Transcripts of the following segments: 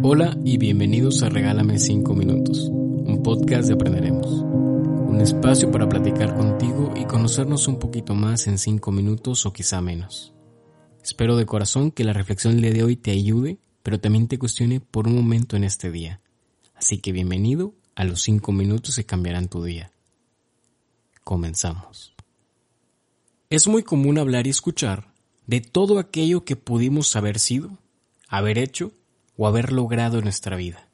Hola y bienvenidos a Regálame 5 Minutos, un podcast de Aprenderemos. Un espacio para platicar contigo y conocernos un poquito más en 5 minutos o quizá menos. Espero de corazón que la reflexión de hoy te ayude, pero también te cuestione por un momento en este día. Así que bienvenido a los 5 minutos que cambiarán tu día. Comenzamos. Es muy común hablar y escuchar de todo aquello que pudimos haber sido, haber hecho o haber logrado en nuestra vida.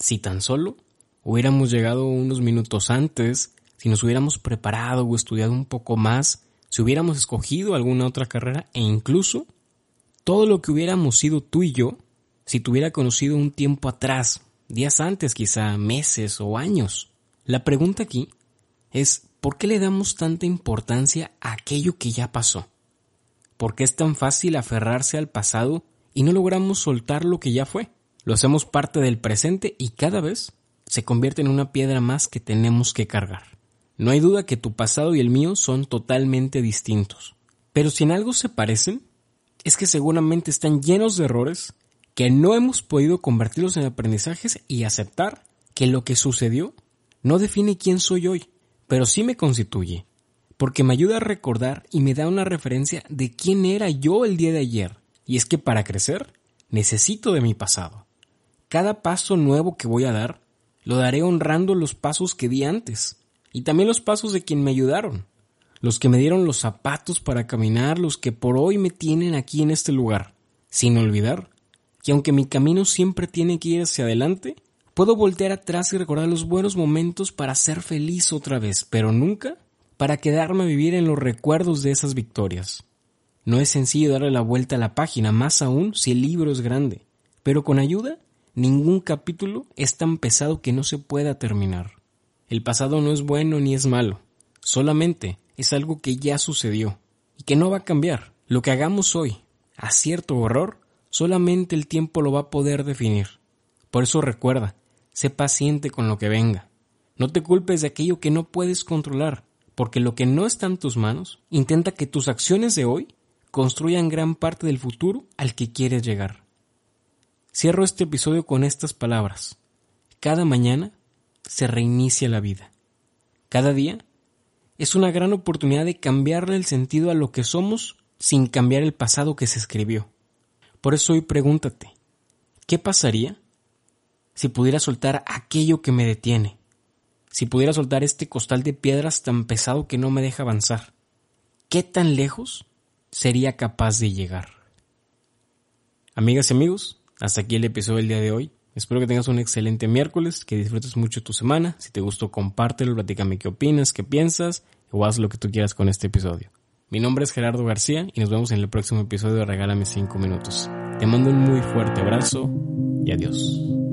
Si tan solo hubiéramos llegado unos minutos antes, si nos hubiéramos preparado o estudiado un poco más, si hubiéramos escogido alguna otra carrera e incluso todo lo que hubiéramos sido tú y yo, si te hubiera conocido un tiempo atrás, días antes quizá, meses o años. La pregunta aquí es ¿por qué le damos tanta importancia a aquello que ya pasó? ¿Por qué es tan fácil aferrarse al pasado y no logramos soltar lo que ya fue. Lo hacemos parte del presente y cada vez se convierte en una piedra más que tenemos que cargar. No hay duda que tu pasado y el mío son totalmente distintos. Pero si en algo se parecen, es que seguramente están llenos de errores que no hemos podido convertirlos en aprendizajes y aceptar que lo que sucedió no define quién soy hoy, pero sí me constituye, porque me ayuda a recordar y me da una referencia de quién era yo el día de ayer y es que para crecer necesito de mi pasado. Cada paso nuevo que voy a dar, lo daré honrando los pasos que di antes, y también los pasos de quien me ayudaron, los que me dieron los zapatos para caminar, los que por hoy me tienen aquí en este lugar, sin olvidar que aunque mi camino siempre tiene que ir hacia adelante, puedo voltear atrás y recordar los buenos momentos para ser feliz otra vez, pero nunca para quedarme a vivir en los recuerdos de esas victorias. No es sencillo darle la vuelta a la página, más aún si el libro es grande, pero con ayuda, ningún capítulo es tan pesado que no se pueda terminar. El pasado no es bueno ni es malo, solamente es algo que ya sucedió y que no va a cambiar. Lo que hagamos hoy, acierto o error, solamente el tiempo lo va a poder definir. Por eso recuerda, sé paciente con lo que venga. No te culpes de aquello que no puedes controlar, porque lo que no está en tus manos, intenta que tus acciones de hoy construyan gran parte del futuro al que quieres llegar. Cierro este episodio con estas palabras. Cada mañana se reinicia la vida. Cada día es una gran oportunidad de cambiarle el sentido a lo que somos sin cambiar el pasado que se escribió. Por eso hoy pregúntate, ¿qué pasaría si pudiera soltar aquello que me detiene? Si pudiera soltar este costal de piedras tan pesado que no me deja avanzar. ¿Qué tan lejos sería capaz de llegar. Amigas y amigos, hasta aquí el episodio del día de hoy. Espero que tengas un excelente miércoles, que disfrutes mucho tu semana. Si te gustó, compártelo, platícame qué opinas, qué piensas o haz lo que tú quieras con este episodio. Mi nombre es Gerardo García y nos vemos en el próximo episodio de Regálame 5 minutos. Te mando un muy fuerte abrazo y adiós.